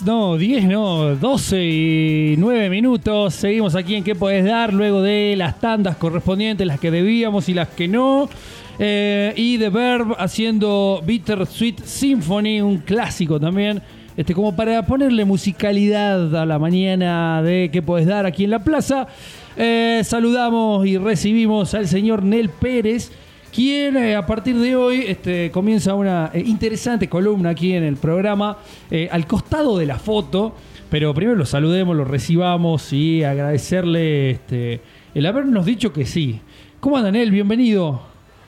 10, no, 10, no, 12 y 9 minutos. Seguimos aquí en ¿Qué podés dar? Luego de las tandas correspondientes, las que debíamos y las que no. Eh, y The Verb haciendo Bitter Sweet Symphony, un clásico también. Este, como para ponerle musicalidad a la mañana de ¿Qué podés dar? aquí en la plaza. Eh, saludamos y recibimos al señor Nel Pérez quien eh, a partir de hoy este, comienza una eh, interesante columna aquí en el programa, eh, al costado de la foto, pero primero lo saludemos, lo recibamos y agradecerle este, el habernos dicho que sí. ¿Cómo andan, él? Bienvenido.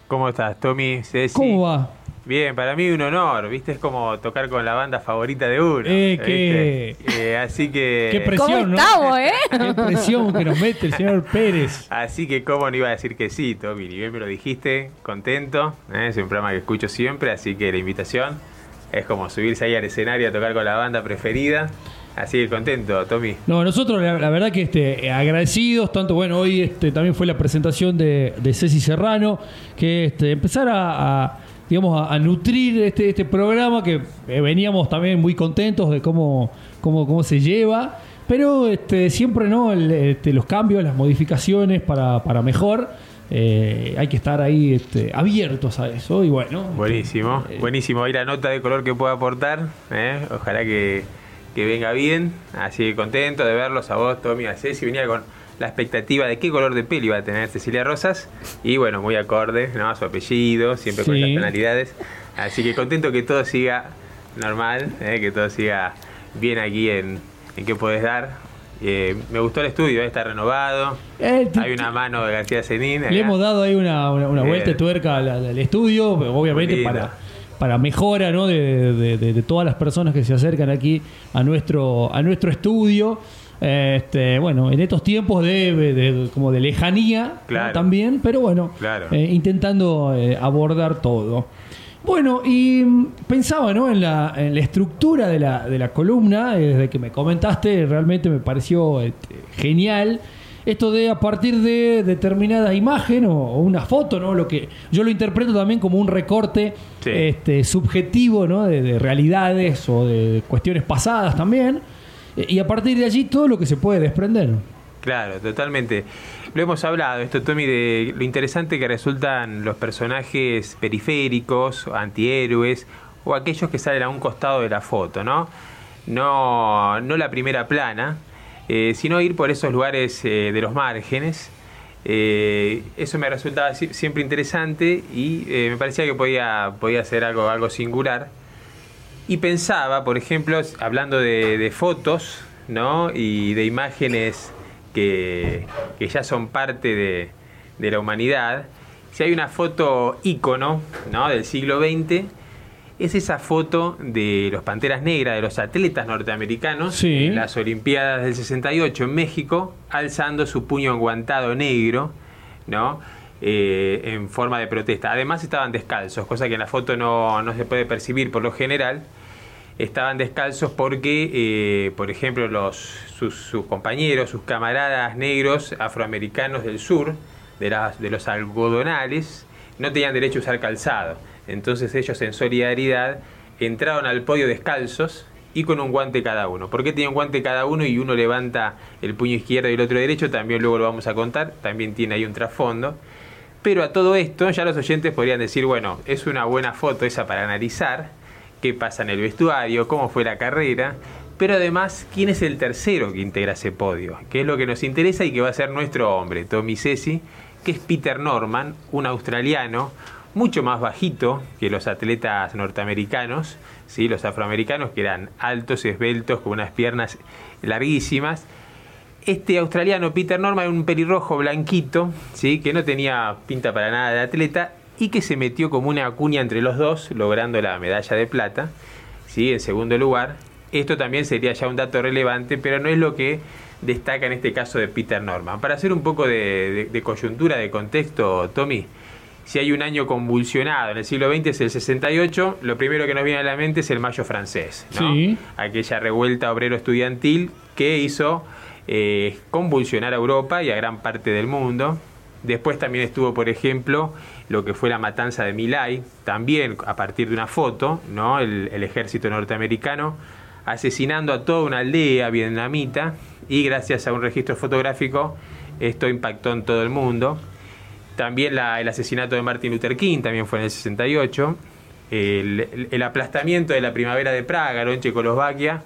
¿Cómo estás, Tommy? Ceci? ¿Cómo va? Bien, para mí un honor, ¿viste? Es como tocar con la banda favorita de uno. Eh, qué... Eh, así que... Qué presión, ¿Cómo estamos, eh? Qué presión que nos mete el señor Pérez. Así que cómo no iba a decir que sí, Tommy, ni bien me lo dijiste, contento. ¿eh? Es un programa que escucho siempre, así que la invitación es como subirse ahí al escenario a tocar con la banda preferida. Así que contento, Tommy. No, nosotros la, verdad que este, agradecidos, tanto bueno, hoy este, también fue la presentación de, de Ceci Serrano, que este, empezar a digamos, a, nutrir este, este programa que eh, veníamos también muy contentos de cómo, cómo, cómo se lleva. Pero este, siempre no este, los cambios, las modificaciones para, para mejor. Eh, hay que estar ahí este, abiertos a eso y bueno. Buenísimo, eh, buenísimo. Ahí la nota de color que pueda aportar. Ojalá que, que, venga bien. Así contento de verlos a vos, Tommy, a Ceci. Venía con la expectativa de qué color de pelo iba a tener Cecilia Rosas. Y bueno, muy acorde, ¿no? A su apellido, siempre con las penalidades. Así que contento que todo siga normal, ¿eh? que todo siga bien aquí en, en qué puedes dar. Eh, me gustó el estudio, ¿eh? está renovado. Hay una mano de García Zenín. Le hemos dado ahí una, vuelta de tuerca al, estudio, obviamente para, para mejora ¿no? de, de, todas las personas que se acercan aquí a nuestro, a nuestro estudio. Este, bueno, en estos tiempos de, como de lejanía también, pero bueno, eh, intentando eh, abordar todo. Bueno, y mm, pensaba ¿no? en, la, en la estructura de la, de la columna, eh, desde que me comentaste, realmente me pareció este, genial. Esto de a partir de determinada imagen o, una foto, ¿no? Lo que yo lo interpreto también como un recorte este, subjetivo, ¿no? De, de realidades o de cuestiones pasadas también y a partir de allí todo lo que se puede desprender. Claro, totalmente. Lo hemos hablado, esto Tommy, de lo interesante que resultan los personajes periféricos, antihéroes, o aquellos que salen a un costado de la foto, ¿no? No, no la primera plana, eh, sino ir por esos lugares eh, de los márgenes. Eh, eso me resultaba siempre interesante y me parecía que podía, podía ser algo, algo singular. Y pensaba, por ejemplo, hablando de, fotos, ¿no? Y de imágenes que, ya son parte de, la humanidad. Si hay una foto ícono, ¿no? Del siglo XX, es esa foto de los Panteras Negras, de los atletas norteamericanos, en las Olimpiadas del 68 en México, alzando su puño enguantado negro, ¿no? Eh, en forma de protesta. Además estaban descalzos, cosa que en la foto no, se puede percibir por lo general. Estaban descalzos porque, eh, por ejemplo, los, sus, compañeros, sus camaradas negros afroamericanos del sur, de, las, de los algodonales, no tenían derecho a usar calzado. Entonces ellos en solidaridad entraron al podio descalzos y con un guante cada uno. ¿Por qué tiene un guante cada uno y uno levanta el puño izquierdo y el otro derecho? También luego lo vamos a contar, también tiene ahí un trasfondo. Pero a todo esto ya los oyentes podrían decir, bueno, es una buena foto esa para analizar, qué pasa en el vestuario, cómo fue la carrera, pero además, ¿quién es el tercero que integra ese podio? ¿Qué es lo que nos interesa y que va a ser nuestro hombre, Tommy Ceci, que es Peter Norman, un australiano, mucho más bajito que los atletas norteamericanos, ¿sí? los afroamericanos que eran altos, esbeltos, con unas piernas larguísimas, este australiano Peter Norman era un pelirrojo blanquito, ¿sí? que no tenía pinta para nada de atleta y que se metió como una cuña entre los dos, logrando la medalla de plata, ¿sí? en segundo lugar. Esto también sería ya un dato relevante, pero no es lo que destaca en este caso de Peter Norman. Para hacer un poco de, coyuntura, de contexto, Tommy, si hay un año convulsionado en el siglo XX es el 68, lo primero que nos viene a la mente es el Mayo francés, aquella revuelta obrero estudiantil que hizo eh, convulsionar a Europa y a gran parte del mundo. Después también estuvo, por ejemplo, lo que fue la matanza de Milay, también a partir de una foto, ¿no? el, ejército norteamericano asesinando a toda una aldea vietnamita y gracias a un registro fotográfico esto impactó en todo el mundo. También el asesinato de Martin Luther King también fue en el 68. El, aplastamiento de la primavera de Praga en Checoslovaquia,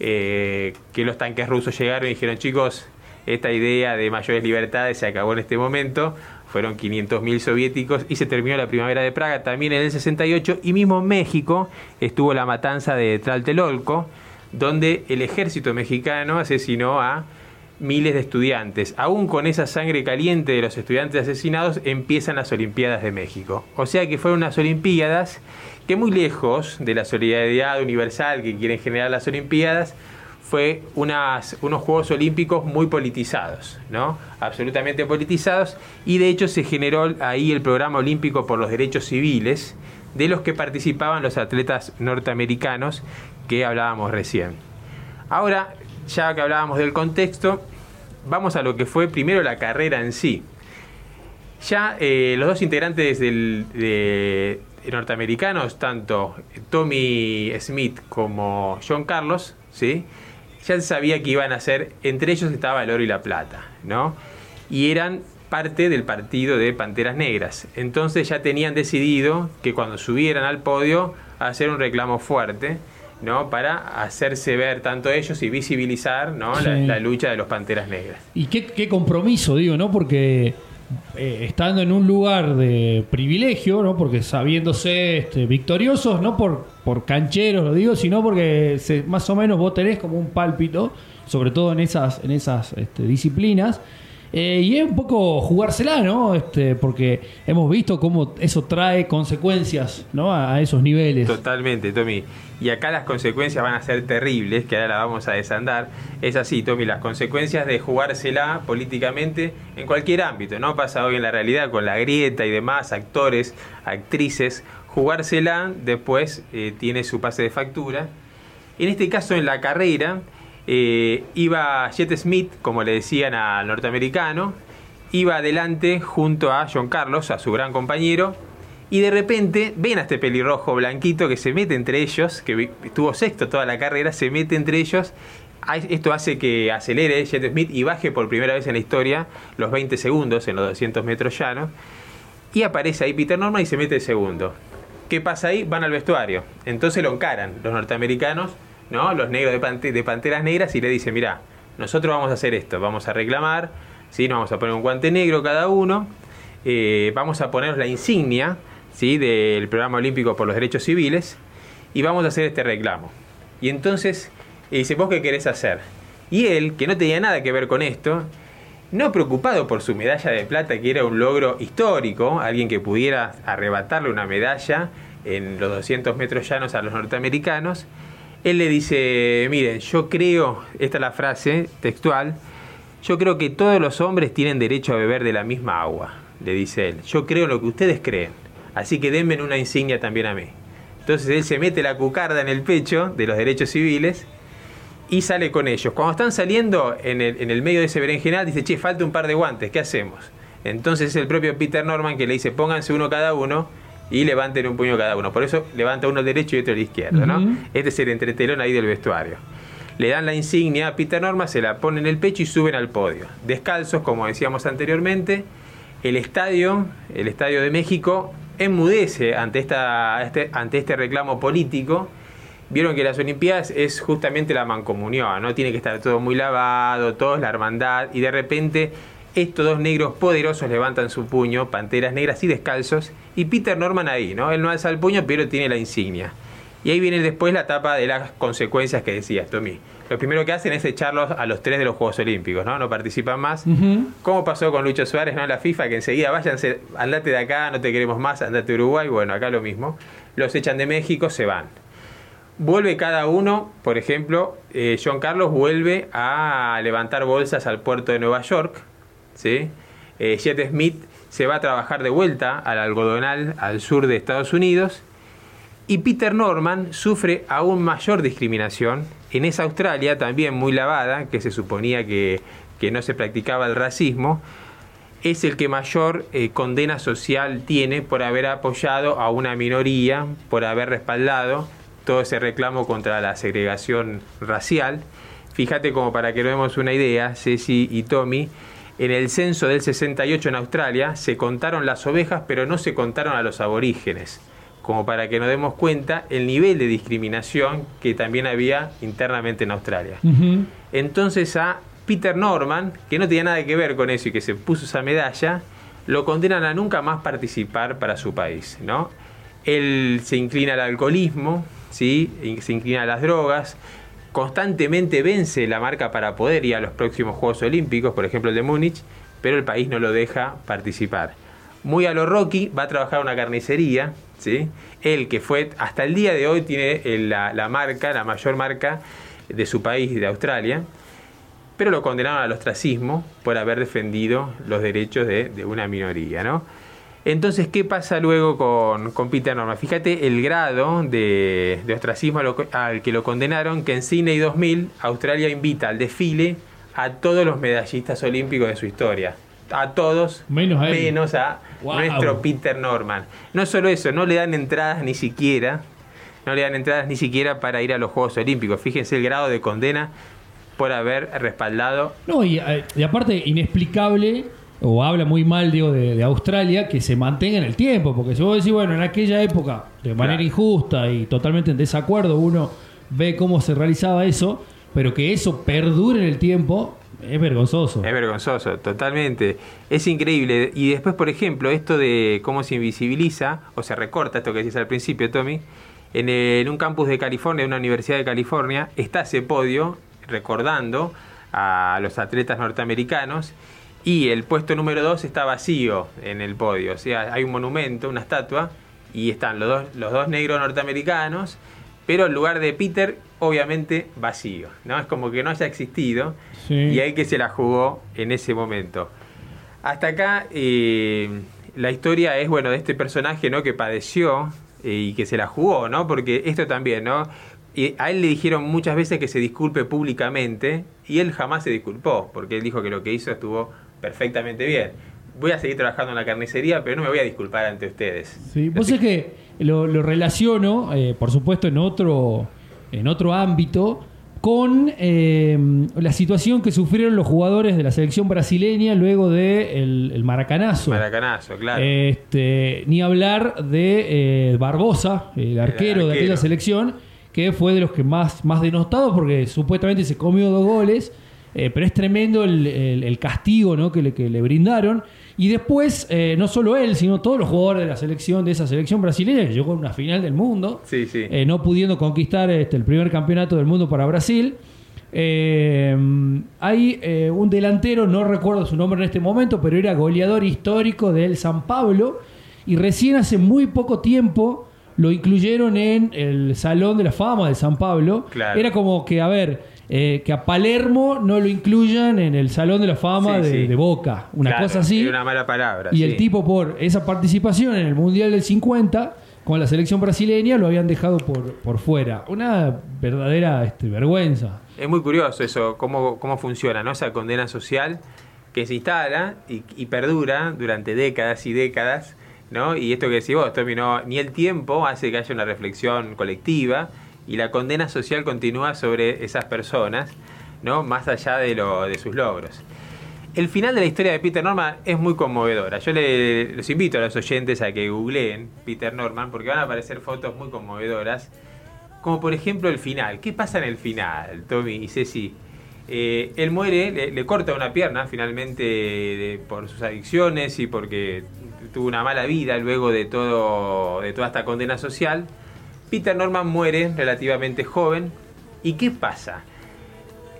eh, que los tanques rusos llegaron y dijeron, chicos, esta idea de mayores libertades se acabó en este momento. Fueron 500.000 soviéticos y se terminó la primavera de Praga también en el 68. Y mismo México estuvo la matanza de Tlatelolco, donde el ejército mexicano asesinó a miles de estudiantes. Aún con esa sangre caliente de los estudiantes asesinados, empiezan las Olimpiadas de México. O sea que fueron unas Olimpiadas que muy lejos de la solidaridad universal que quieren generar las Olimpiadas, fue unas, unos Juegos Olímpicos muy politizados, ¿no? Absolutamente politizados. Y de hecho se generó ahí el programa olímpico por los derechos civiles, de los que participaban los atletas norteamericanos que hablábamos recién. Ahora, ya que hablábamos del contexto, vamos a lo que fue primero la carrera en sí. Ya eh, los dos integrantes del, de, norteamericanos, tanto Tommy Smith como John Carlos, ¿sí? ya se sabía que iban a ser, entre ellos estaba el oro y la plata, ¿no? Y eran parte del partido de Panteras Negras. Entonces ya tenían decidido que cuando subieran al podio hacer un reclamo fuerte. ¿No? para hacerse ver tanto ellos y visibilizar ¿no? la, lucha de los Panteras Negras. Y qué, qué compromiso, digo, ¿no? Porque eh, estando en un lugar de privilegio, ¿no? Porque sabiéndose este, victoriosos, no por, por cancheros, lo digo, sino porque más o menos vos tenés como un pálpito, sobre todo en esas, en esas este, disciplinas. Eh, y es un poco jugársela, ¿no? Este, porque hemos visto cómo eso trae consecuencias, ¿no? A, esos niveles. Totalmente, Tommy. Y acá las consecuencias van a ser terribles, que ahora la vamos a desandar. Es así, Tommy, las consecuencias de jugársela políticamente en cualquier ámbito, ¿no? Pasa hoy en la realidad con la grieta y demás, actores, actrices. Jugársela después eh, tiene su pase de factura. En este caso, en la carrera, eh, iba Jet Smith, como le decían al norteamericano, iba adelante junto a John Carlos, a su gran compañero, y de repente ven a este pelirrojo blanquito que se mete entre ellos, que estuvo sexto toda la carrera, se mete entre ellos. Esto hace que acelere Jet Smith y baje por primera vez en la historia los 20 segundos en los 200 metros llanos. Y aparece ahí Peter Norman y se mete segundo. ¿Qué pasa ahí? Van al vestuario. Entonces lo encaran los norteamericanos ¿no? Los negros de, de Panteras Negras y le dice, mira, nosotros vamos a hacer esto, vamos a reclamar, ¿sí? Nos vamos a poner un guante negro cada uno, eh, vamos a poner la insignia, ¿sí? Del programa olímpico por los derechos civiles y vamos a hacer este reclamo. Y entonces dice, ¿vos qué querés hacer? Y él, que no tenía nada que ver con esto, no preocupado por su medalla de plata, que era un logro histórico, alguien que pudiera arrebatarle una medalla en los 200 metros llanos a los norteamericanos, él le dice, miren, yo creo, esta es la frase textual, yo creo que todos los hombres tienen derecho a beber de la misma agua, le dice él. Yo creo lo que ustedes creen, así que denme una insignia también a mí. Entonces él se mete la cucarda en el pecho de los derechos civiles y sale con ellos. Cuando están saliendo en el, en el medio de ese berenjenal, dice, che, falta un par de guantes, ¿qué hacemos? Entonces es el propio Peter Norman que le dice, pónganse uno cada uno y levanten un puño cada uno. Por eso levanta uno derecho y otro el izquierdo, ¿no? Este es el entretelón ahí del vestuario. Le dan la insignia a Peter Norma, se la ponen en el pecho y suben al podio. Descalzos, como decíamos anteriormente, el estadio, el estadio de México, enmudece ante, esta, este, ante este reclamo político. Vieron que las Olimpiadas es justamente la mancomunión, ¿no? Tiene que estar todo muy lavado, todo es la hermandad, y de repente estos dos negros poderosos levantan su puño, panteras negras y descalzos, y Peter Norman ahí, ¿no? Él no alza el puño, pero tiene la insignia. Y ahí viene después la etapa de las consecuencias que decías, Tommy. Lo primero que hacen es echarlos a los tres de los Juegos Olímpicos, ¿no? No participan más. ¿Cómo pasó con Lucho Suárez, ¿no? La FIFA, que enseguida váyanse, andate de acá, no te queremos más, andate de Uruguay. Bueno, acá lo mismo. Los echan de México, se van. Vuelve cada uno, por ejemplo, eh, John Carlos vuelve a levantar bolsas al puerto de Nueva York, ¿sí? Eh, Jet Smith se va a trabajar de vuelta al algodonal al sur de Estados Unidos y Peter Norman sufre aún mayor discriminación en esa Australia también muy lavada, que se suponía que, no se practicaba el racismo, es el que mayor eh, condena social tiene por haber apoyado a una minoría, por haber respaldado todo ese reclamo contra la segregación racial. Fíjate como para que nos demos una idea, Ceci y Tommy, en el censo del 68 en Australia se contaron las ovejas, pero no se contaron a los aborígenes, como para que nos demos cuenta el nivel de discriminación que también había internamente en Australia. Entonces a Peter Norman, que no tenía nada que ver con eso y que se puso esa medalla, lo condenan a nunca más participar para su país, ¿no? Él se inclina al alcoholismo, ¿sí? se inclina a las drogas, constantemente vence la marca para poder ir a los próximos Juegos Olímpicos, por ejemplo el de Múnich, pero el país no lo deja participar. Muy a lo Rocky, va a trabajar una carnicería, ¿sí? Él que fue, hasta el día de hoy tiene la, marca, la mayor marca de su país, de Australia, pero lo condenaron al ostracismo por haber defendido los derechos de, de una minoría, ¿no? Entonces, ¿qué pasa luego con, Peter Norman? Fíjate el grado de, ostracismo al que lo condenaron, que en Sydney 2000 Australia invita al desfile a todos los medallistas olímpicos de su historia. A todos, menos a, nuestro Peter Norman. No solo eso, no le dan entradas ni siquiera, no le dan entradas ni siquiera para ir a los Juegos Olímpicos. Fíjense el grado de condena por haber respaldado. No, y, eh, y aparte, inexplicable o habla muy mal digo, de, Australia, que se mantenga en el tiempo, porque si vos decís, bueno, en aquella época, de manera injusta y totalmente en desacuerdo, uno ve cómo se realizaba eso, pero que eso perdure en el tiempo, es vergonzoso. Es vergonzoso, totalmente. Es increíble. Y después, por ejemplo, esto de cómo se invisibiliza o se recorta, esto que decís al principio, Tommy, en, en un campus de California, en una universidad de California, está ese podio recordando a los atletas norteamericanos y el puesto número 2 está vacío en el podio. O sea, hay un monumento, una estatua, y están los dos, los dos negros norteamericanos, pero el lugar de Peter, obviamente, vacío. ¿no? Es como que no haya existido y hay que se la jugó en ese momento. Hasta acá eh, la historia es bueno de este personaje ¿no? que padeció eh, y que se la jugó, ¿no? Porque esto también, ¿no? Y a él le dijeron muchas veces que se disculpe públicamente y él jamás se disculpó, porque él dijo que lo que hizo estuvo perfectamente bien. Voy a seguir trabajando en la carnicería, pero no me voy a disculpar ante ustedes. Sí, vos es que lo, relaciono, eh, por supuesto, en otro, en otro ámbito, con eh, la situación que sufrieron los jugadores de la selección brasileña luego del de el maracanazo. Maracanazo, claro. Este, ni hablar de eh, Barbosa, el arquero, de aquella selección, que fue de los que más, más denostados porque supuestamente se comió dos goles eh, pero es tremendo el, castigo ¿no? que, le, que, le, brindaron. Y después, eh, no solo él, sino todos los jugadores de la selección, de esa selección brasileña, que llegó a una final del mundo, eh, no pudiendo conquistar este, el primer campeonato del mundo para Brasil. hay un delantero, no recuerdo su nombre en este momento, pero era goleador histórico del San Pablo. Y recién hace muy poco tiempo lo incluyeron en el Salón de la Fama de San Pablo. Era como que, a ver, eh, que a Palermo no lo incluyan en el Salón de la Fama de, Boca, una cosa así. Una mala palabra. Y el tipo por esa participación en el Mundial del 50 con la selección brasileña lo habían dejado por, por fuera. Una verdadera este, vergüenza. Es muy curioso eso, cómo, cómo funciona, ¿no? Esa condena social que se instala y, perdura durante décadas y décadas, ¿no? Y esto que decís vos, Tommy, ni el tiempo hace que haya una reflexión colectiva, y la condena social continúa sobre esas personas, ¿no? más allá de, lo, de sus logros. El final de la historia de Peter Norman es muy conmovedora. Yo les los invito a los oyentes a que googleen Peter Norman porque van a aparecer fotos muy conmovedoras. Como por ejemplo el final. ¿Qué pasa en el final, Tommy y Ceci? Eh, él muere, le, corta una pierna finalmente por sus adicciones y porque tuvo una mala vida luego de, todo, de toda esta condena social. Peter Norman muere relativamente joven. ¿Y qué pasa?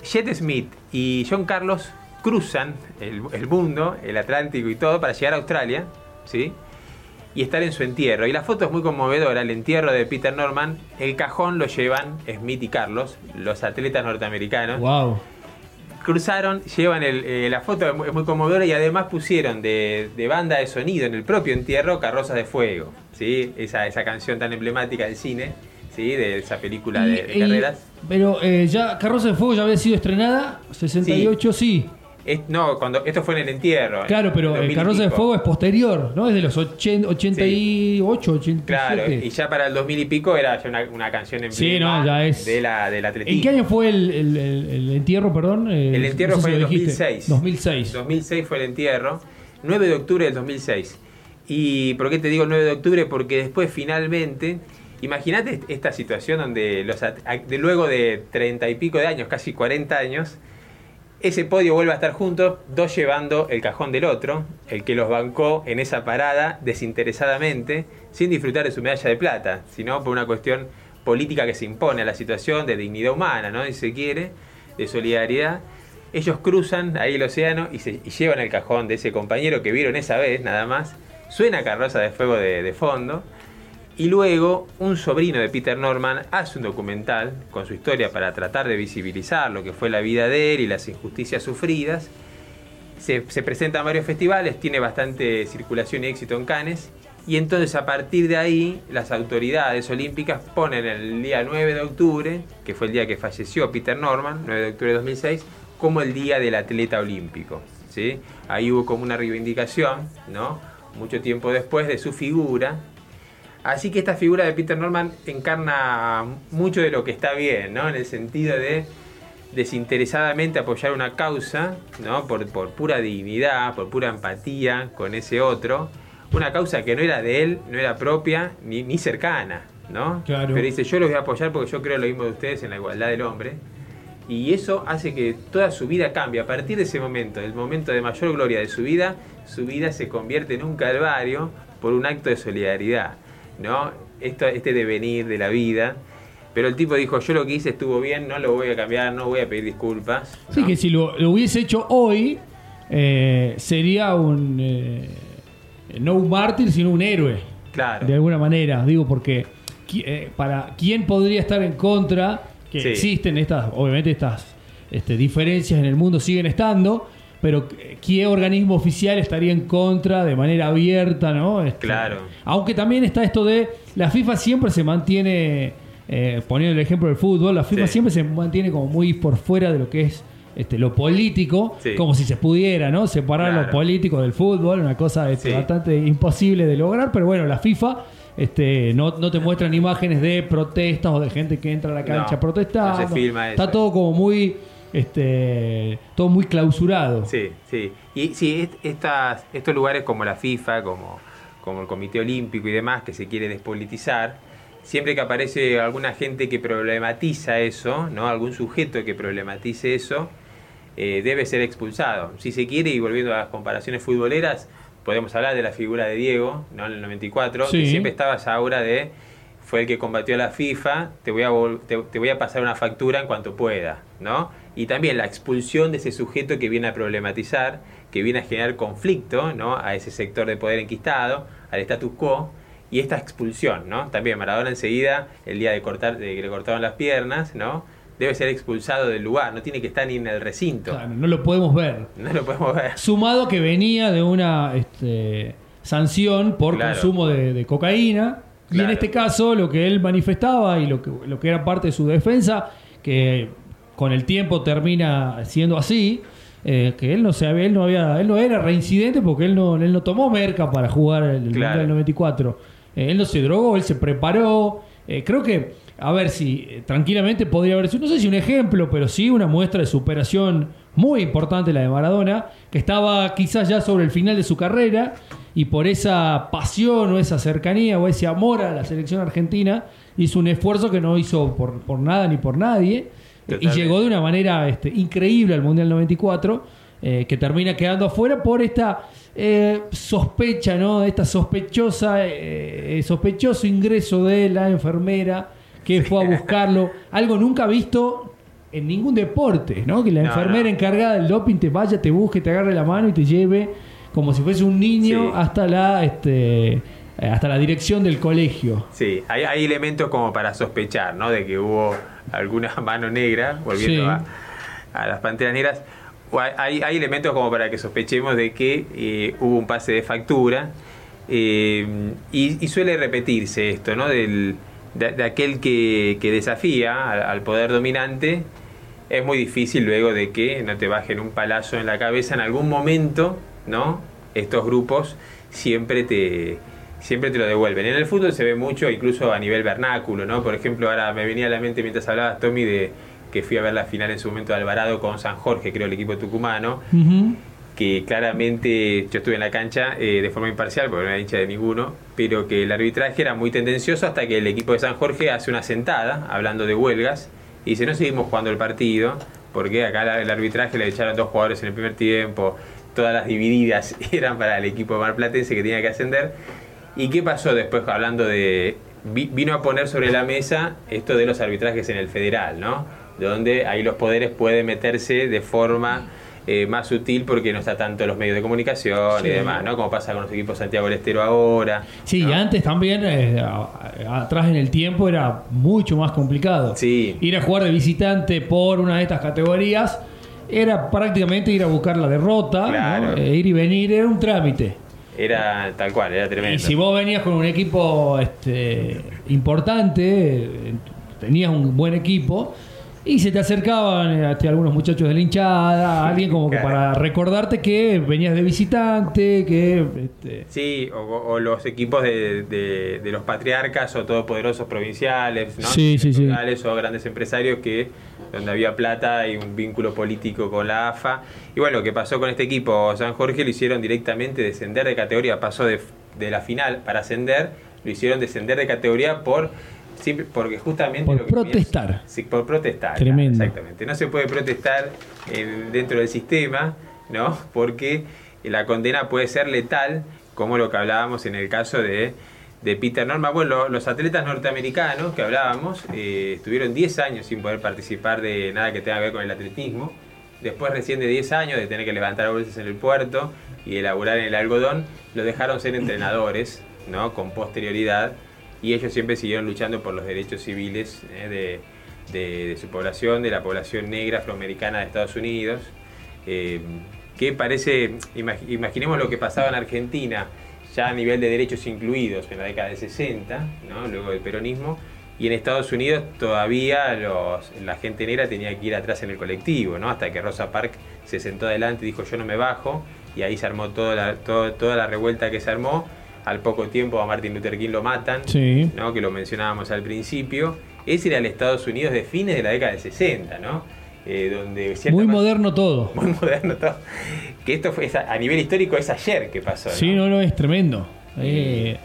Jet Smith y John Carlos cruzan el, mundo, el Atlántico y todo, para llegar a Australia, ¿sí? Y estar en su entierro. Y la foto es muy conmovedora, el entierro de Peter Norman. El cajón lo llevan Smith y Carlos, los atletas norteamericanos. Wow. Cruzaron, llevan eh, la foto, es muy, conmovedora y además pusieron de, de banda de sonido en el propio entierro carrozas de fuego. ¿Sí? esa, esa canción tan emblemática del cine, ¿sí? de esa película de, carreras. Pero eh, ya Carroza de Fuego ya había sido estrenada, 68 sí. no, cuando esto fue en el entierro. Claro, pero el Carroza de Fuego es posterior, ¿no? Es de los 80, 88, 87. Claro, y ya para el 2000 y pico era ya una, canción en sí, no, ya es... de la, del atletismo. ¿En qué año fue el, el, entierro, perdón? Eh, el entierro fue en 2006. 2006. 2006 fue el entierro. 9 de octubre del 2006. ¿Y por qué te digo 9 de octubre? Porque después finalmente... Imagínate esta situación donde los, de luego de 30 y pico de años, casi 40 años, ese podio vuelve a estar juntos, dos llevando el cajón del otro, el que los bancó en esa parada desinteresadamente, sin disfrutar de su medalla de plata, sino por una cuestión política que se impone a la situación de dignidad humana, ¿no? Si se quiere, de solidaridad. Ellos cruzan ahí el océano y, se, llevan el cajón de ese compañero que vieron esa vez, nada más. Suena carroza de fuego de fondo y luego un sobrino de Peter Norman hace un documental con su historia para tratar de visibilizar lo que fue la vida de él y las injusticias sufridas. Se, presenta en varios festivales, tiene bastante circulación y éxito en Cannes. Y entonces a partir de ahí las autoridades olímpicas ponen el día 9 de octubre, que fue el día que falleció Peter Norman, 9 de octubre de 2006, como el día del atleta olímpico. ¿sí? Ahí hubo como una reivindicación, ¿no? Mucho tiempo después, de su figura, Así que esta figura de Peter Norman encarna mucho de lo que está bien, ¿no? En el sentido de desinteresadamente apoyar una causa, ¿no? Por, pura dignidad, por pura empatía con ese otro. Una causa que no era de él, no era propia, ni, ni cercana, ¿no? Pero dice, yo los voy a apoyar porque yo creo lo mismo de ustedes en la igualdad del hombre. Y eso hace que toda su vida cambie. A partir de ese momento, el momento de mayor gloria de su vida, su vida se convierte en un calvario por un acto de solidaridad. ¿no? Esto, este devenir de la vida. Pero el tipo dijo, yo lo que hice estuvo bien, no lo voy a cambiar, no voy a pedir disculpas. Sí, que si lo, hubiese hecho hoy, eh, sería un... Eh, no un mártir, sino un héroe. Claro. De alguna manera, digo, porque eh, para quién podría estar en contra, que existen estas, obviamente estas este, diferencias en el mundo siguen estando, pero ¿qué organismo oficial estaría en contra de manera abierta, no? Este, claro. Aunque también está esto de la FIFA siempre se mantiene, eh, poniendo el ejemplo del fútbol, la FIFA siempre se mantiene como muy por fuera de lo que es este, lo político, como si se pudiera, ¿no? Separar lo político del fútbol, una cosa este, bastante imposible de lograr, pero bueno, la FIFA este, no, no, te muestran imágenes de protestas o de gente que entra a la cancha a protestar. Está todo como muy este, todo muy clausurado. Sí, sí. Y sí, estas, estos lugares como la FIFA, como, como el Comité Olímpico y demás, que se quiere despolitizar, siempre que aparece alguna gente que problematiza eso, ¿no? algún sujeto que problematice eso, eh, debe ser expulsado. Si se quiere, y volviendo a las comparaciones futboleras, podemos hablar de la figura de Diego, ¿no? en el 94, que siempre estaba esa aura de fue el que combatió a la FIFA, te voy a, te voy a pasar una factura en cuanto pueda, ¿no? Y también la expulsión de ese sujeto que viene a problematizar, que viene a generar conflicto ¿no? a ese sector de poder enquistado, al status quo, y esta expulsión, ¿no? También Maradona enseguida, el día de, cortar, de que le cortaron las piernas, ¿no? Debe ser expulsado del lugar, no tiene que estar ni en el recinto. no lo podemos ver. No lo podemos ver. Sumado que venía de una este, sanción por consumo de, cocaína, y en este caso lo que él manifestaba y lo que, lo que era parte de su defensa, que con el tiempo termina siendo así. Eh, que él no se él no había, él no era reincidente porque él no, él no tomó merca para jugar el del 94. Eh, él no se drogó, él se preparó. Eh, creo que, a ver si tranquilamente podría haber sido, no sé si un ejemplo, pero sí una muestra de superación muy importante la de Maradona, que estaba quizás ya sobre el final de su carrera y por esa pasión o esa cercanía o ese amor a la selección argentina hizo un esfuerzo que no hizo por, por nada ni por nadie y llegó de una manera este, increíble al Mundial 94, eh, que termina quedando afuera por esta eh, sospecha, ¿no? Esta sospechosa, eh, sospechoso ingreso de la enfermera que fue a buscarlo. Algo nunca visto en ningún deporte, ¿no? Que la enfermera encargada del doping te vaya, te busque, te agarre la mano y te lleve como si fuese un niño hasta la este hasta la dirección del colegio. Sí, hay, hay elementos como para sospechar, ¿no? De que hubo alguna mano negra, volviendo a, las panteras negras, hay, hay, elementos como para que sospechemos de que eh, hubo un pase de factura. Eh, y, suele repetirse esto, ¿no? Del, de, aquel que, desafía al, poder dominante es muy difícil luego de que no te bajen un palazo en la cabeza en algún momento, ¿no? Estos grupos siempre te siempre te lo devuelven. En el fútbol se ve mucho, incluso a nivel vernáculo, ¿no? Por ejemplo, ahora me venía a la mente mientras hablabas, Tommy, de que fui a ver la final en su momento de Alvarado con San Jorge, creo, el equipo tucumano, que claramente yo estuve en la cancha eh, de forma imparcial, porque no era hincha de ninguno, pero que el arbitraje era muy tendencioso hasta que el equipo de San Jorge hace una sentada, hablando de huelgas, y dice, no seguimos jugando el partido, porque acá el arbitraje le echaron dos jugadores en el primer tiempo, todas las divididas eran para el equipo de Marplatense que tenía que ascender. ¿Y qué pasó después hablando de... Vino a poner sobre la mesa esto de los arbitrajes en el federal, ¿no? Donde ahí los poderes pueden meterse de forma eh, más sutil porque no está tanto los medios de comunicación y demás, ¿no? Como pasa con los equipos Santiago del Estero ahora. Sí, y antes también, eh, atrás en el tiempo, era mucho más complicado. Sí. Ir a jugar de visitante por una de estas categorías era prácticamente ir a buscar la derrota, eh, ir y venir, era un trámite. Era tal cual, era tremendo. Y si vos venías con un equipo este, importante, tenías un buen equipo, y se te acercaban este, algunos muchachos de la hinchada, alguien como que para recordarte que venías de visitante, que... Este... Sí, o, los equipos de, los patriarcas o todopoderosos provinciales, ¿no? Sí, sí, sí. O grandes empresarios que donde había plata y un vínculo político con la AFA. Y bueno, lo que pasó con este equipo San Jorge lo hicieron directamente descender de categoría, pasó de, de la final para ascender, lo hicieron descender de categoría por porque justamente... Por protestar. sí, por protestar. Tremendo. Exactamente. No se puede protestar dentro del sistema, ¿no? Porque la condena puede ser letal, como lo que hablábamos en el caso de, Peter Norman. Bueno, los atletas norteamericanos que hablábamos eh, estuvieron 10 años sin poder participar de nada que tenga que ver con el atletismo. Después recién de 10 años de tener que levantar bolsas en el puerto y elaborar en el algodón, lo dejaron ser entrenadores, ¿no? Con posterioridad y ellos siempre siguieron luchando por los derechos civiles eh, de, su población, de la población negra afroamericana de Estados Unidos, eh, que parece, imaginemos lo que pasaba en Argentina, ya a nivel de derechos incluidos en la década de 60, luego del peronismo, y en Estados Unidos todavía la gente negra tenía que ir atrás en el colectivo, ¿no? hasta que Rosa Parks se sentó adelante y dijo yo no me bajo, y ahí se armó toda la revuelta que se armó, al poco tiempo a Martin Luther King lo matan, ¿no? que lo mencionábamos al principio. Ese era el Estados Unidos de fines de la década del 60, ¿no? Eh, donde muy moderno todo. Muy moderno todo. Que esto fue a nivel histórico es ayer que pasó. Sí, no, no, es tremendo. Eh,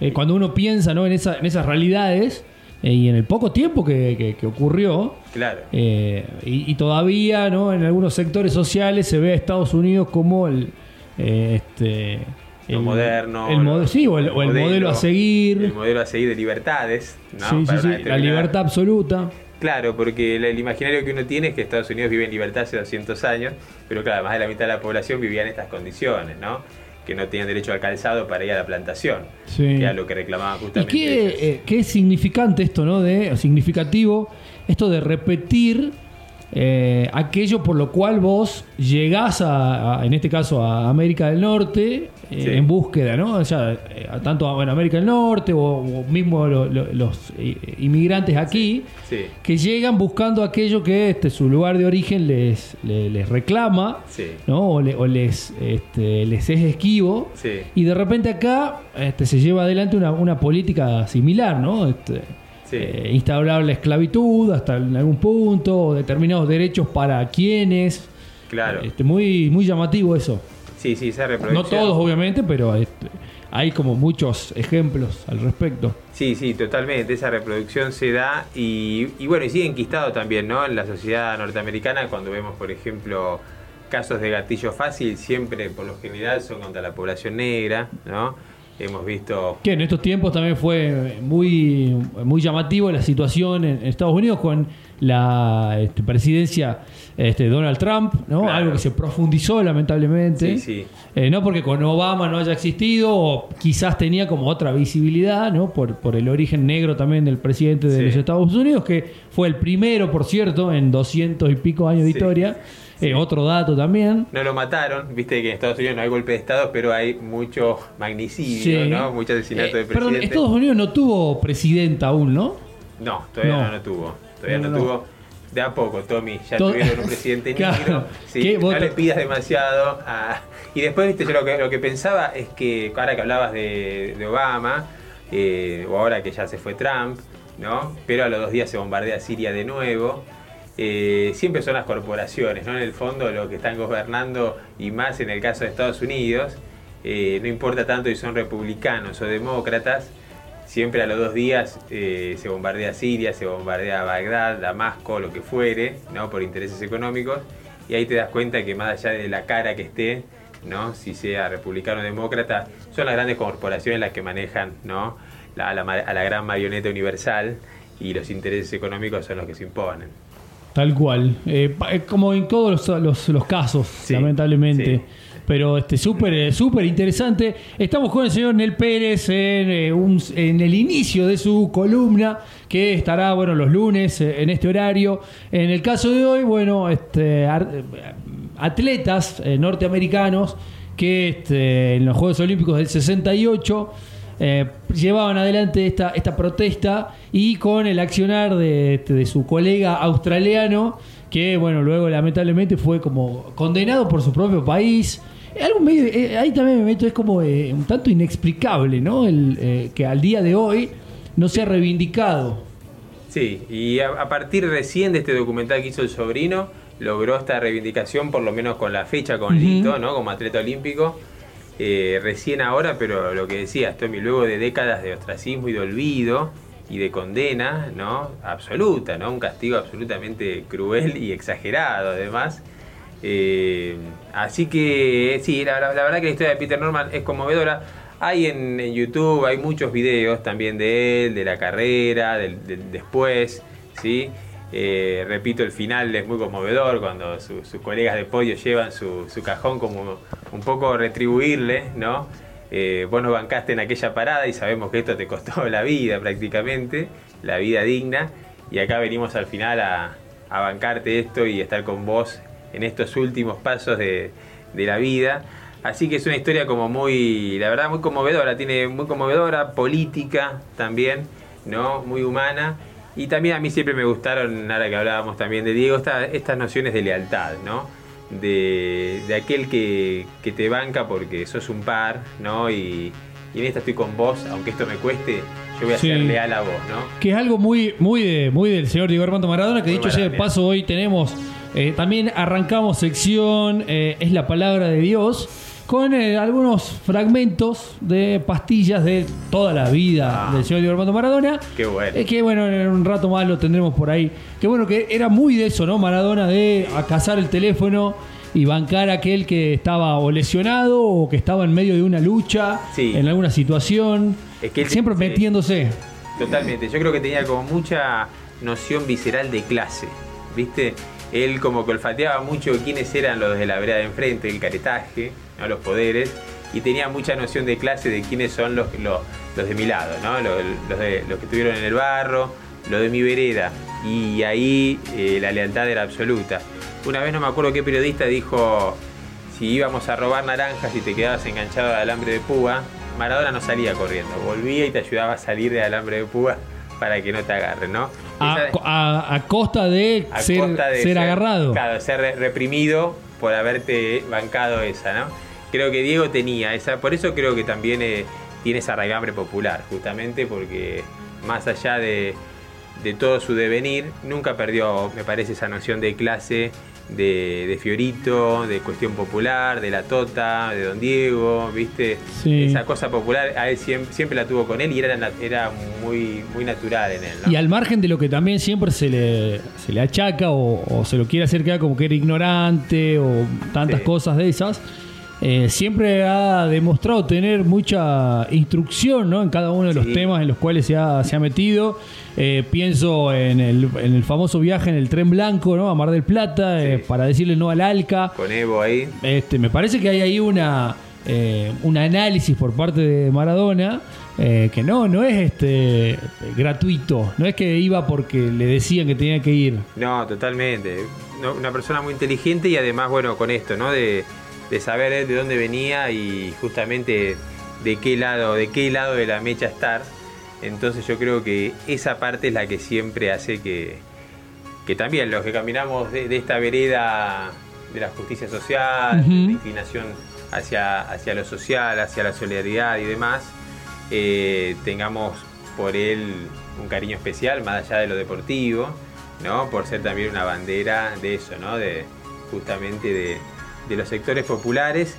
eh, cuando uno piensa ¿no? en, esa, en esas realidades y en el poco tiempo que, ocurrió, claro. y, todavía ¿no? en algunos sectores sociales se ve a Estados Unidos como el, este, el, moderno. El sí, o el, modelo, a seguir. El modelo a seguir de libertades. Sí, sí, sí, la libertad absoluta. Claro, porque el, imaginario que uno tiene es que Estados Unidos vive en libertad hace 200 años, pero claro, más de la mitad de la población vivía en estas condiciones, ¿no? Que no tenían derecho al calzado para ir a la plantación, sí. que era lo que reclamaban justamente. ¿Y qué, eh, qué es significante esto, ¿no? De, significativo, esto de repetir eh, aquello por lo cual vos llegás a, en este caso a América del Norte eh, en búsqueda, ¿no? O sea, eh, tanto a América del Norte o, mismo los inmigrantes aquí que llegan buscando aquello que este, su lugar de origen les, les, reclama, ¿no? O, les, este, les es esquivo y de repente acá este, se lleva adelante una, una política similar, ¿no? Este, eh, instaurar la esclavitud hasta en algún punto, determinados derechos para quienes. Claro. Este, muy, muy llamativo eso. Sí, sí, esa reproducción. No todos, obviamente, pero este, hay como muchos ejemplos al respecto. Sí, sí, totalmente. Esa reproducción se da y, y bueno, y sigue enquistado también, ¿no? En la sociedad norteamericana, cuando vemos, por ejemplo, casos de gatillo fácil, siempre por lo general son contra la población negra, ¿no? Hemos visto... Que en estos tiempos también fue muy, muy llamativo la situación en Estados Unidos con la este, presidencia este, Donald Trump, ¿no? Algo que se profundizó lamentablemente. Sí, sí. Eh, no porque con Obama no haya existido, o quizás tenía como otra visibilidad, ¿no? Por, por el origen negro también del presidente de los Estados Unidos, que fue el primero, por cierto, en doscientos y pico años de historia eh, otro dato también. No lo mataron, viste que en Estados Unidos no hay golpe de Estado, pero hay mucho magnicidio, ¿no? Mucho asesinato de presidente. Perdón, Estados Unidos no tuvo presidenta aún, ¿no? No, todavía no, tuvo. Todavía no, tuvo. de a poco, Tommy. Ya tuvieron un presidente negro. no le pidas demasiado. Y después, viste, yo lo que, lo que pensaba es que, ahora que hablabas de, Obama, eh, o ahora que ya se fue Trump, ¿no? Pero a los dos días se bombardea Siria de nuevo. Eh, siempre son las corporaciones, ¿no? En el fondo, lo que están gobernando, y más en el caso de Estados Unidos, eh, no importa tanto si son republicanos o demócratas, siempre a los dos días eh, se bombardea Siria, se bombardea Bagdad, Damasco, lo que fuere, ¿no? por intereses económicos, y ahí te das cuenta que más allá de la cara que esté, ¿no? si sea republicano o demócrata, son las grandes corporaciones las que manejan ¿no? a la gran marioneta universal y los intereses económicos son los que se imponen. Tal cual, eh, como en todos los, casos, lamentablemente. Pero este súper eh, súper interesante. Estamos con el señor Nel Pérez en, eh, en, el inicio de su columna, que estará bueno los lunes eh, en este horario. En el caso de hoy, bueno, este, atletas norteamericanos que este, en los Juegos Olímpicos del 68 llevaban adelante esta, esta protesta y con el accionar de, este, de su colega australiano que bueno luego lamentablemente fue como condenado por su propio país algo medio, eh, ahí también me meto, es como eh, un tanto inexplicable, ¿no? El, eh, que al día de hoy no se ha reivindicado. Sí, y a, partir recién de este documental que hizo el sobrino, logró esta reivindicación, por lo menos con la fecha con Lito, ¿no? Como atleta olímpico. recién ahora, pero lo que decías, Tommy, luego de décadas de ostracismo y de olvido y de condena, ¿no? Absoluta, ¿no? Un castigo absolutamente cruel y exagerado, además. Eh, así que sí, la, verdad que la historia de Peter Norman es conmovedora. Hay en, YouTube, hay muchos videos también de él, de la carrera, del, después, ¿sí? Eh, repito, el final es muy conmovedor cuando sus colegas de podio llevan su, cajón como un poco retribuirle, ¿no? Eh, vos nos bancaste en aquella parada y sabemos que esto te costó la vida prácticamente, la vida digna, y acá venimos al final a bancarte esto y estar con vos en estos últimos pasos de, la vida. Así que es una historia como muy, la verdad, muy conmovedora, tiene muy conmovedora, política también, ¿no? Muy humana. Y también a mí siempre me gustaron, ahora que hablábamos también de Diego, estas nociones de lealtad, ¿no? De, aquel que, te banca porque sos un par, ¿no? Y, en esta estoy con vos, aunque esto me cueste, yo voy a ser leal a vos, ¿no? Que es algo muy, muy, de, muy del señor Diego Armando Maradona, que dicho sea de paso, hoy tenemos eh, también arrancamos sección eh, Es la palabra de Dios con eh, algunos fragmentos de pastillas de toda la vida ah. del señor Diego Armando Maradona. Qué bueno. que bueno, en un rato más lo tendremos por ahí. Que bueno, que era muy de eso, ¿no? Maradona de acasar el teléfono y bancar a aquel que estaba o lesionado o que estaba en medio de una lucha, en alguna situación. siempre metiéndose. Totalmente. Yo creo que tenía como mucha noción visceral de clase. ¿Viste? Él como que olfateaba mucho quiénes eran los de la vereda de enfrente, el caretaje, ¿no? los poderes, y tenía mucha noción de clase de quiénes son los, los, de mi lado, ¿no? los, de, los que estuvieron en el barro, los de mi vereda. Y ahí eh, la lealtad era absoluta. Una vez no me acuerdo qué periodista dijo, si íbamos a robar naranjas y te quedabas enganchado al alambre de púa, Maradona no salía corriendo, volvía y te ayudaba a salir del alambre de púa para que no te agarren, ¿no? A, costa de, ser, agarrado. Claro, ser reprimido por haberte bancado esa, ¿no? Creo que Diego tenía esa, por eso creo que también eh, tiene esa raigambre popular, justamente porque más allá de, de todo su devenir, nunca perdió, me parece, esa noción de clase de, Fiorito, de Cuestión Popular, de La Tota, de Don Diego, ¿viste? Esa cosa popular, a él siempre, la tuvo con él y era, era muy, muy natural en él. Y al margen de lo que también siempre se le, se le achaca o, se lo quiere hacer quedar como que era ignorante o tantas cosas de esas. Eh, siempre ha demostrado tener mucha instrucción ¿no? en cada uno de los temas en los cuales se ha, se ha metido eh, pienso en el, en el, famoso viaje en el tren blanco, ¿no? A Mar del Plata, eh, para decirle no al Alca. Con Evo ahí. Este, me parece que hay ahí una, eh, un análisis por parte de Maradona. que no, no es este gratuito, no es que iba porque le decían que tenía que ir. No, totalmente. una persona muy inteligente y además, bueno, con esto, ¿no? De, de saber de dónde venía y justamente de qué lado, de qué lado de la mecha estar entonces yo creo que esa parte es la que siempre hace que, que también los que caminamos de, esta vereda de la justicia social, de la inclinación hacia, hacia lo social, hacia la solidaridad y demás, eh, tengamos por él un cariño especial, más allá de lo deportivo, ¿no? por ser también una bandera de eso, ¿no? de, justamente de, los sectores populares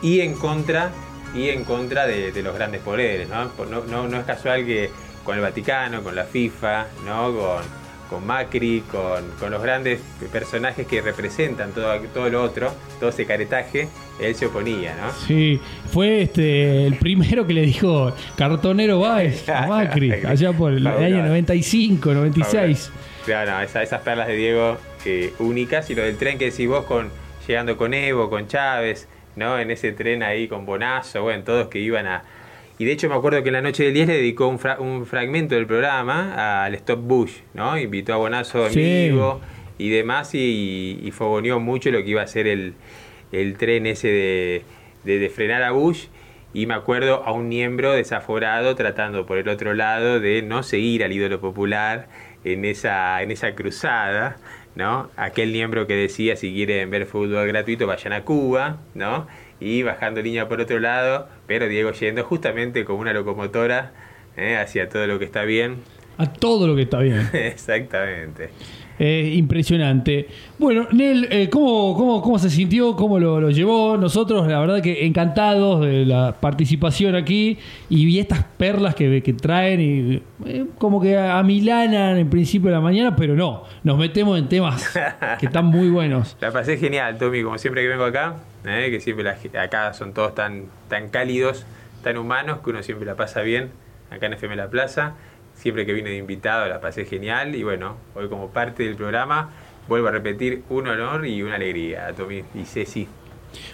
y en contra, y en contra de, los grandes poderes. ¿no? No, no es casual que con el Vaticano, con la FIFA, ¿no? con, con Macri, con, los grandes personajes que representan todo, todo lo otro, todo ese caretaje, él se oponía, ¿no? Sí, fue este el primero que le dijo cartonero Báez a Macri, allá por el año 95, 96. Claro, esas perlas de Diego eh, únicas y lo del tren que decís vos con llegando con Evo, con Chávez, ¿no? En ese tren ahí con Bonazo, bueno, todos que iban a, y de hecho me acuerdo que en la noche del 10 le dedicó un, un fragmento del programa al Stop Bush, ¿no? Invitó a Bonazo en vivo y demás y, y, fogoneó mucho lo que iba a ser el, tren ese de, frenar a Bush. Y me acuerdo a un miembro desaforado tratando por el otro lado de no seguir al ídolo popular en esa, en esa cruzada, ¿no? Aquel miembro que decía si quieren ver fútbol gratuito vayan a Cuba, ¿no? y bajando línea por otro lado, pero Diego yendo justamente como una locomotora ¿eh? hacia todo lo que está bien. A todo lo que está bien. Exactamente. Eh, impresionante. Bueno, Nel, eh, ¿cómo, cómo, cómo, se sintió? ¿Cómo lo, llevó? Nosotros, la verdad que encantados de la participación aquí y vi estas perlas que, que traen y eh, como que amilanan en principio de la mañana, pero no, nos metemos en temas que están muy buenos. La pasé genial, Tommy, como siempre que vengo acá, que siempre acá son todos tan, tan cálidos, tan humanos, que uno siempre la pasa bien acá en FM La Plaza siempre que vine de invitado la pasé genial y bueno, hoy como parte del programa vuelvo a repetir un honor y una alegría a Tommy y Ceci.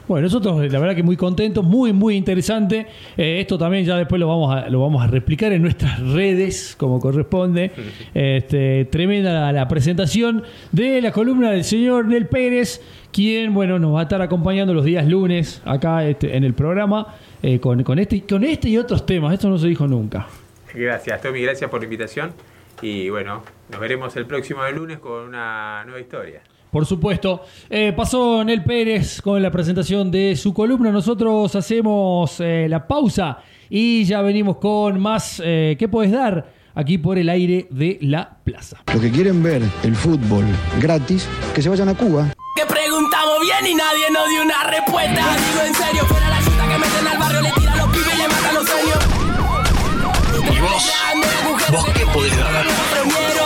Bueno, nosotros la verdad que muy contentos, muy muy interesante. Eh, esto también ya después lo vamos a lo vamos a replicar en nuestras redes como corresponde. Este, tremenda la presentación de la columna del señor Nel Pérez, quien bueno nos va a estar acompañando los días lunes acá este, en el programa eh, con, con este con este y otros temas. Esto no se dijo nunca. Gracias, Tommy, gracias por la invitación. Y bueno, nos veremos el próximo lunes con una nueva historia. Por supuesto. Eh, pasó Nel Pérez con la presentación de su columna. Nosotros hacemos eh, la pausa y ya venimos con más. Eh, ¿Qué puedes dar? Aquí por el aire de la plaza. Los que quieren ver el fútbol gratis, que se vayan a Cuba. Que preguntamos bien y nadie nos dio una respuesta. Digo en serio, fuera la chuta que meten al barrio, le vos? ¿Vos qué podés dar?